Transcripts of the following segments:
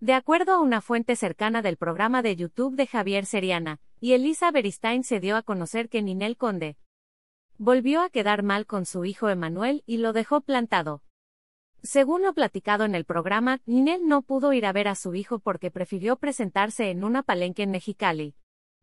De acuerdo a una fuente cercana del programa de YouTube de Javier Seriana, y Elisa Beristain se dio a conocer que Ninel Conde volvió a quedar mal con su hijo Emanuel y lo dejó plantado. Según lo platicado en el programa, Ninel no pudo ir a ver a su hijo porque prefirió presentarse en una palenque en Mexicali.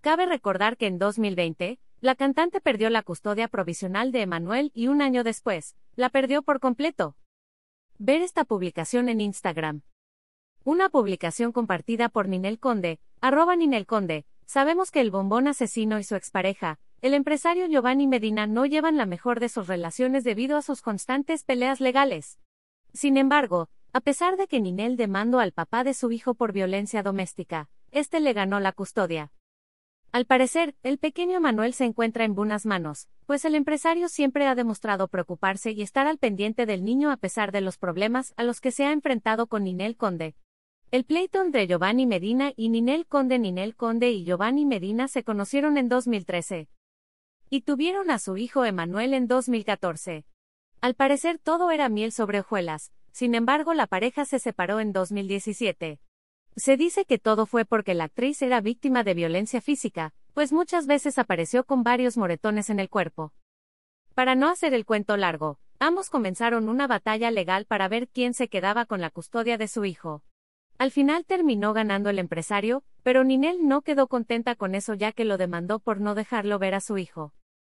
Cabe recordar que en 2020, la cantante perdió la custodia provisional de Emanuel y un año después, la perdió por completo. Ver esta publicación en Instagram. Una publicación compartida por Ninel Conde, arroba Ninel Conde. Sabemos que el bombón asesino y su expareja, el empresario Giovanni Medina no llevan la mejor de sus relaciones debido a sus constantes peleas legales. Sin embargo, a pesar de que Ninel demandó al papá de su hijo por violencia doméstica, este le ganó la custodia. Al parecer, el pequeño Manuel se encuentra en buenas manos, pues el empresario siempre ha demostrado preocuparse y estar al pendiente del niño a pesar de los problemas a los que se ha enfrentado con Ninel Conde. El pleito entre Giovanni Medina y Ninel Conde Ninel Conde y Giovanni Medina se conocieron en 2013. Y tuvieron a su hijo Emanuel en 2014. Al parecer todo era miel sobre hojuelas, sin embargo la pareja se separó en 2017. Se dice que todo fue porque la actriz era víctima de violencia física, pues muchas veces apareció con varios moretones en el cuerpo. Para no hacer el cuento largo, ambos comenzaron una batalla legal para ver quién se quedaba con la custodia de su hijo. Al final terminó ganando el empresario, pero Ninel no quedó contenta con eso ya que lo demandó por no dejarlo ver a su hijo.